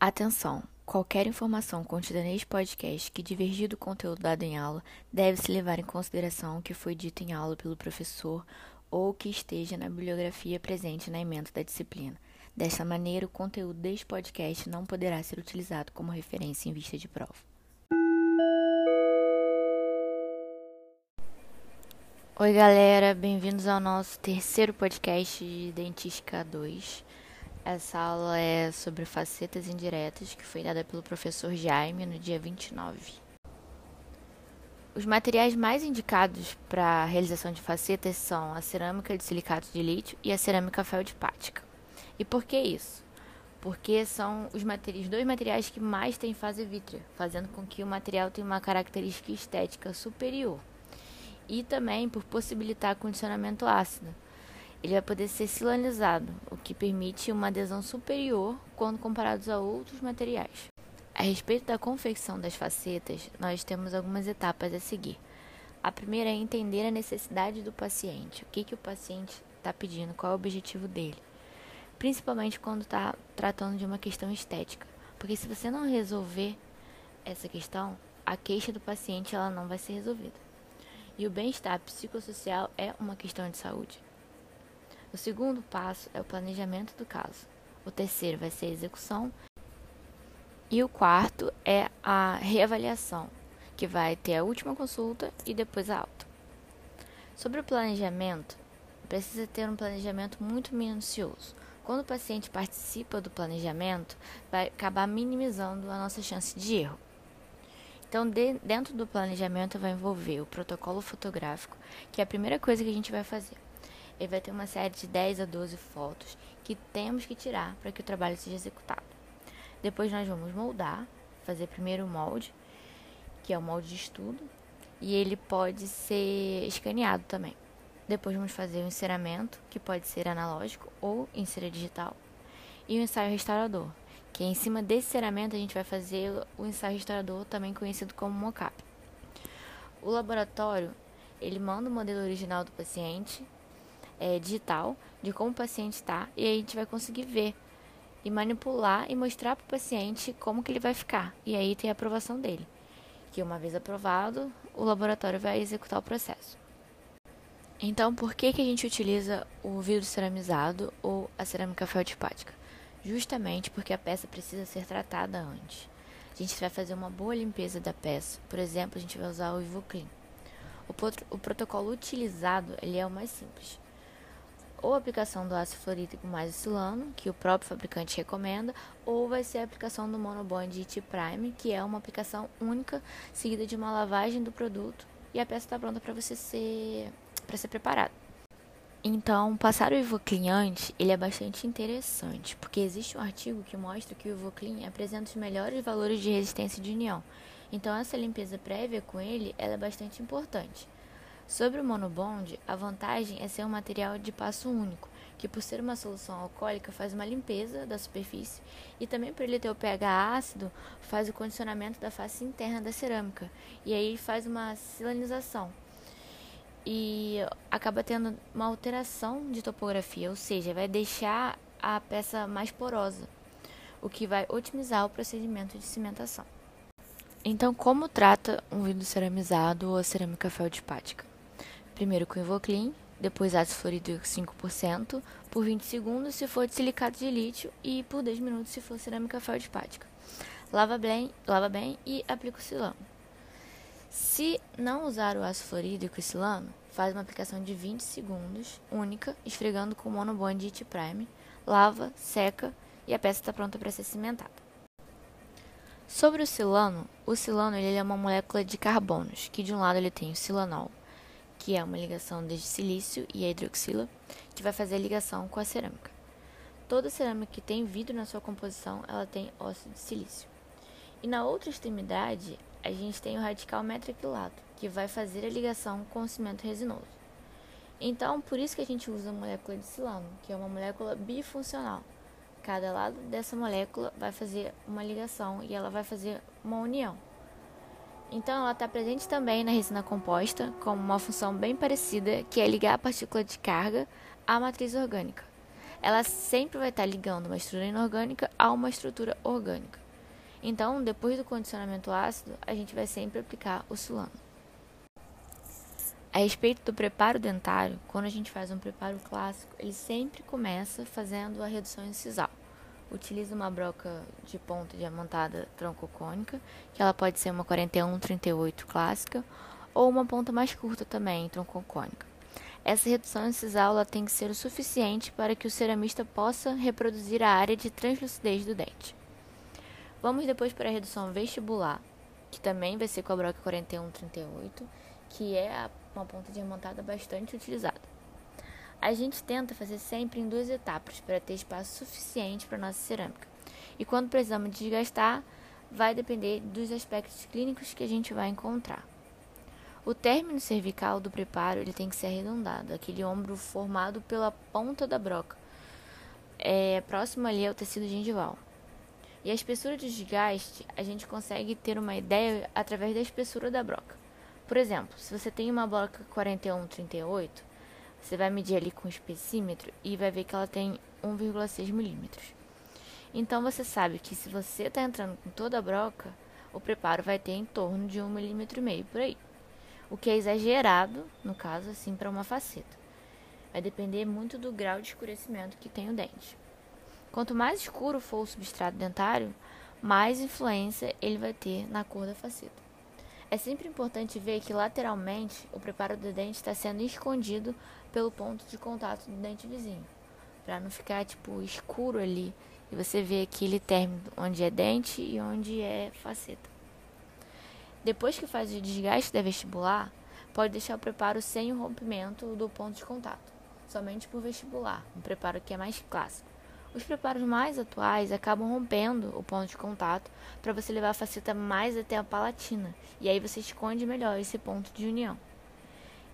Atenção! Qualquer informação contida neste podcast que divergir do conteúdo dado em aula deve-se levar em consideração o que foi dito em aula pelo professor ou que esteja na bibliografia presente na emenda da disciplina. Desta maneira, o conteúdo deste podcast não poderá ser utilizado como referência em vista de prova. Oi, galera, bem-vindos ao nosso terceiro podcast de Dentística 2. Essa aula é sobre facetas indiretas, que foi dada pelo professor Jaime no dia 29. Os materiais mais indicados para a realização de facetas são a cerâmica de silicato de lítio e a cerâmica feldspática. E por que isso? Porque são os, materiais, dois materiais que mais têm fase vítrea, fazendo com que o material tenha uma característica estética superior. E também por possibilitar condicionamento ácido ele vai poder ser silanizado, o que permite uma adesão superior quando comparados a outros materiais. A respeito da confecção das facetas, nós temos algumas etapas a seguir. A primeira é entender a necessidade do paciente, o que, que o paciente está pedindo, qual é o objetivo dele, principalmente quando está tratando de uma questão estética, porque se você não resolver essa questão, a queixa do paciente ela não vai ser resolvida. E o bem-estar psicossocial é uma questão de saúde. O segundo passo é o planejamento do caso. O terceiro vai ser a execução. E o quarto é a reavaliação, que vai ter a última consulta e depois a alta. Sobre o planejamento, precisa ter um planejamento muito minucioso. Quando o paciente participa do planejamento, vai acabar minimizando a nossa chance de erro. Então, de, dentro do planejamento, vai envolver o protocolo fotográfico, que é a primeira coisa que a gente vai fazer ele vai ter uma série de 10 a 12 fotos que temos que tirar para que o trabalho seja executado. Depois nós vamos moldar, fazer primeiro o molde, que é o molde de estudo, e ele pode ser escaneado também. Depois vamos fazer o enceramento, que pode ser analógico ou em cera digital, e o ensaio restaurador, que em cima desse ceramento a gente vai fazer o ensaio restaurador, também conhecido como mocap. O laboratório, ele manda o modelo original do paciente é, digital de como o paciente está e aí a gente vai conseguir ver e manipular e mostrar para o paciente como que ele vai ficar. E aí tem a aprovação dele, que uma vez aprovado, o laboratório vai executar o processo. Então, por que, que a gente utiliza o vidro ceramizado ou a cerâmica feldspática? Justamente porque a peça precisa ser tratada antes. A gente vai fazer uma boa limpeza da peça. Por exemplo, a gente vai usar o Ivoclean. O, o protocolo utilizado ele é o mais simples ou aplicação do ácido fluorídrico mais o silano, que o próprio fabricante recomenda, ou vai ser a aplicação do monobond IT Prime, que é uma aplicação única, seguida de uma lavagem do produto, e a peça está pronta para você ser para ser preparada. Então, passar o Ivoclean antes, ele é bastante interessante, porque existe um artigo que mostra que o Ivoclean apresenta os melhores valores de resistência de união. Então, essa limpeza prévia com ele, é bastante importante. Sobre o monobond, a vantagem é ser um material de passo único, que por ser uma solução alcoólica faz uma limpeza da superfície e também por ele ter o pH ácido, faz o condicionamento da face interna da cerâmica e aí faz uma silanização. E acaba tendo uma alteração de topografia, ou seja, vai deixar a peça mais porosa, o que vai otimizar o procedimento de cimentação. Então, como trata um vidro ceramizado ou a cerâmica feldspática? Primeiro com Ivoclean, depois ácido fluorídrico 5%, por 20 segundos se for de silicato de lítio e por 10 minutos se for cerâmica feldspática. Lava bem, lava bem e aplica o silano. Se não usar o ácido fluorídrico e silano, faz uma aplicação de 20 segundos, única, esfregando com monobond IT Prime, lava, seca e a peça está pronta para ser cimentada. Sobre o silano, o silano ele é uma molécula de carbonos, que de um lado ele tem o silanol, que é uma ligação de silício e a hidroxila, que vai fazer a ligação com a cerâmica. Toda cerâmica que tem vidro na sua composição, ela tem óxido de silício. E na outra extremidade, a gente tem o radical metraquilato, que vai fazer a ligação com o cimento resinoso. Então, por isso que a gente usa a molécula de silano, que é uma molécula bifuncional. Cada lado dessa molécula vai fazer uma ligação e ela vai fazer uma união. Então, ela está presente também na resina composta, com uma função bem parecida, que é ligar a partícula de carga à matriz orgânica. ela sempre vai estar ligando uma estrutura inorgânica a uma estrutura orgânica. Então, depois do condicionamento ácido, a gente vai sempre aplicar o sulano. A respeito do preparo dentário, quando a gente faz um preparo clássico, ele sempre começa fazendo a redução incisal. Utiliza uma broca de ponta diamantada troncocônica, que ela pode ser uma 41-38 clássica, ou uma ponta mais curta também, troncocônica. Essa redução incisal ela tem que ser o suficiente para que o ceramista possa reproduzir a área de translucidez do dente. Vamos depois para a redução vestibular, que também vai ser com a broca 41-38, que é uma ponta diamantada bastante utilizada. A gente tenta fazer sempre em duas etapas para ter espaço suficiente para nossa cerâmica. E quando precisamos desgastar, vai depender dos aspectos clínicos que a gente vai encontrar. O término cervical do preparo ele tem que ser arredondado, aquele ombro formado pela ponta da broca, é, próximo ali ao tecido gengival. E a espessura de desgaste, a gente consegue ter uma ideia através da espessura da broca. Por exemplo, se você tem uma broca 41-38, você vai medir ali com o espessímetro e vai ver que ela tem 1,6 milímetros. Então você sabe que se você está entrando com toda a broca, o preparo vai ter em torno de 1,5 milímetro por aí. O que é exagerado, no caso, assim, para uma faceta. Vai depender muito do grau de escurecimento que tem o dente. Quanto mais escuro for o substrato dentário, mais influência ele vai ter na cor da faceta. É sempre importante ver que lateralmente o preparo do dente está sendo escondido pelo ponto de contato do dente vizinho, para não ficar tipo escuro ali e você vê aquele término onde é dente e onde é faceta. Depois que faz o desgaste da vestibular, pode deixar o preparo sem o rompimento do ponto de contato, somente por vestibular, um preparo que é mais clássico. Os preparos mais atuais acabam rompendo o ponto de contato para você levar a faceta mais até a palatina, e aí você esconde melhor esse ponto de união.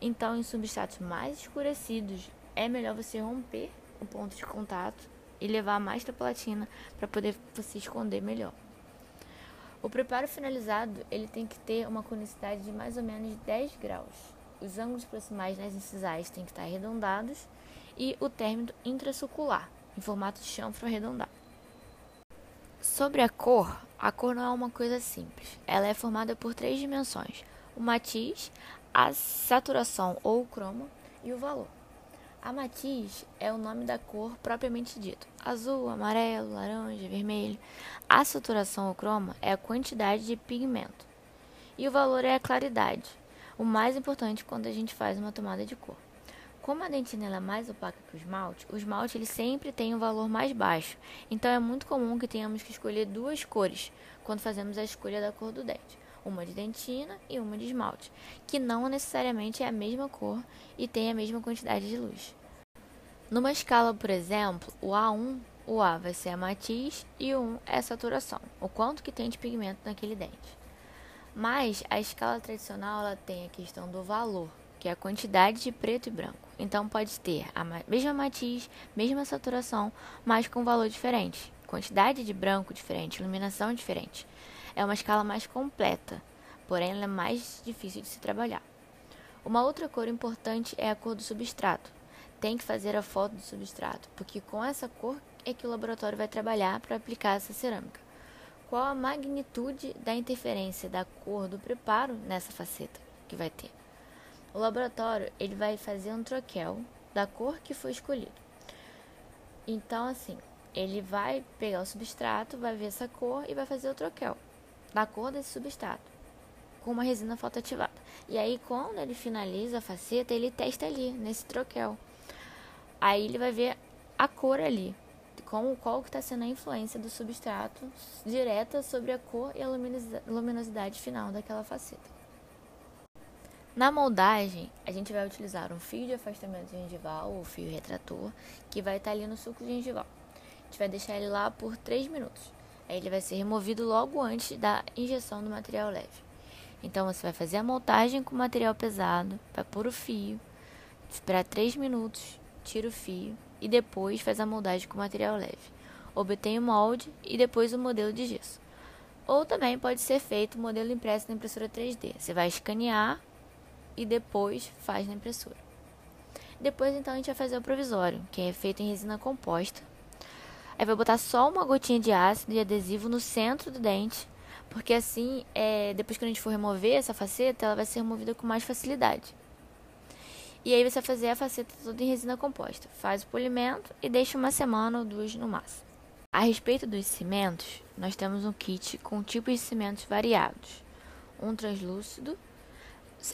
Então, em substratos mais escurecidos, é melhor você romper o ponto de contato e levar mais para a palatina para poder você esconder melhor. O preparo finalizado ele tem que ter uma conicidade de mais ou menos 10 graus. Os ângulos proximais nas incisais têm que estar arredondados e o término intrasucular em formato de chanfro arredondado. Sobre a cor, a cor não é uma coisa simples. Ela é formada por três dimensões: o matiz, a saturação ou o cromo e o valor. A matiz é o nome da cor propriamente dito: azul, amarelo, laranja, vermelho. A saturação ou cromo é a quantidade de pigmento. E o valor é a claridade, o mais importante quando a gente faz uma tomada de cor. Como a dentina é mais opaca que o esmalte, o esmalte ele sempre tem um valor mais baixo. Então é muito comum que tenhamos que escolher duas cores quando fazemos a escolha da cor do dente, uma de dentina e uma de esmalte, que não necessariamente é a mesma cor e tem a mesma quantidade de luz. Numa escala, por exemplo, o A1, o A vai ser a matiz e o 1 é a saturação, o quanto que tem de pigmento naquele dente. Mas a escala tradicional ela tem a questão do valor, que é a quantidade de preto e branco. Então pode ter a mesma matiz, mesma saturação, mas com valor diferente. Quantidade de branco diferente, iluminação diferente. É uma escala mais completa, porém ela é mais difícil de se trabalhar. Uma outra cor importante é a cor do substrato. Tem que fazer a foto do substrato, porque com essa cor é que o laboratório vai trabalhar para aplicar essa cerâmica. Qual a magnitude da interferência da cor do preparo nessa faceta que vai ter? O laboratório ele vai fazer um troquel da cor que foi escolhido. Então, assim, ele vai pegar o substrato, vai ver essa cor e vai fazer o troquel da cor desse substrato com uma resina fotoativada. E aí, quando ele finaliza a faceta, ele testa ali, nesse troquel. Aí ele vai ver a cor ali, como, qual que está sendo a influência do substrato direta sobre a cor e a luminosidade final daquela faceta. Na moldagem, a gente vai utilizar um fio de afastamento gengival, ou fio retrator, que vai estar ali no suco gengival. A gente vai deixar ele lá por 3 minutos. Aí ele vai ser removido logo antes da injeção do material leve. Então você vai fazer a montagem com material pesado, vai pôr o fio, esperar 3 minutos, tira o fio e depois faz a moldagem com material leve. Obtém o molde e depois o modelo de gesso. Ou também pode ser feito o modelo impresso na impressora 3D. Você vai escanear e depois faz na impressora. Depois, então, a gente vai fazer o provisório, que é feito em resina composta. Aí vai botar só uma gotinha de ácido e adesivo no centro do dente, porque assim, é, depois que a gente for remover essa faceta, ela vai ser removida com mais facilidade. E aí você vai fazer a faceta toda em resina composta. Faz o polimento e deixa uma semana ou duas no máximo. A respeito dos cimentos, nós temos um kit com tipos de cimentos variados. Um translúcido,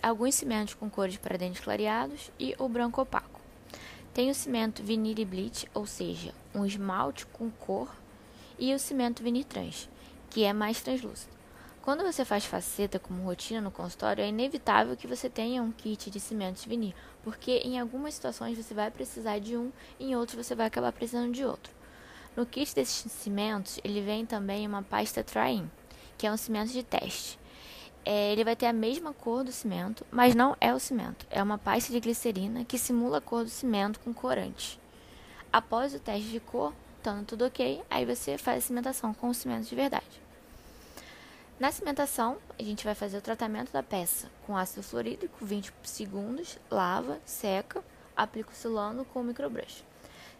alguns cimentos com cores para dentes clareados e o branco opaco. Tem o cimento vinil bleach, ou seja, um esmalte com cor, e o cimento vinil trans, que é mais translúcido. Quando você faz faceta como rotina no consultório, é inevitável que você tenha um kit de cimentos vinil, porque em algumas situações você vai precisar de um, em outros você vai acabar precisando de outro. No kit desses cimentos, ele vem também uma pasta Try-In, que é um cimento de teste. É, ele vai ter a mesma cor do cimento, mas não é o cimento. É uma pasta de glicerina que simula a cor do cimento com corante. Após o teste de cor, estando tudo ok, aí você faz a cimentação com o cimento de verdade. Na cimentação, a gente vai fazer o tratamento da peça com ácido fluorídrico, 20 segundos, lava, seca, aplica o silano com o microbrush.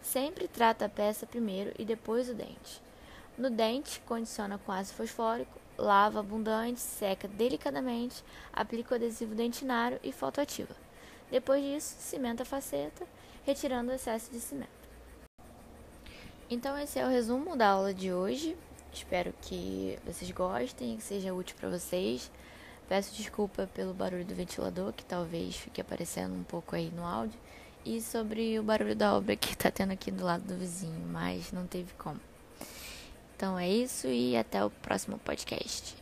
Sempre trata a peça primeiro e depois o dente. No dente, condiciona com ácido fosfórico, lava abundante, seca delicadamente, aplica o adesivo dentinário e fotoativa. Depois disso, cimenta a faceta, retirando o excesso de cimento. Então esse é o resumo da aula de hoje. Espero que vocês gostem, que seja útil para vocês. Peço desculpa pelo barulho do ventilador, que talvez fique aparecendo um pouco aí no áudio, e sobre o barulho da obra que está tendo aqui do lado do vizinho, mas não teve como. Então é isso e até o próximo podcast.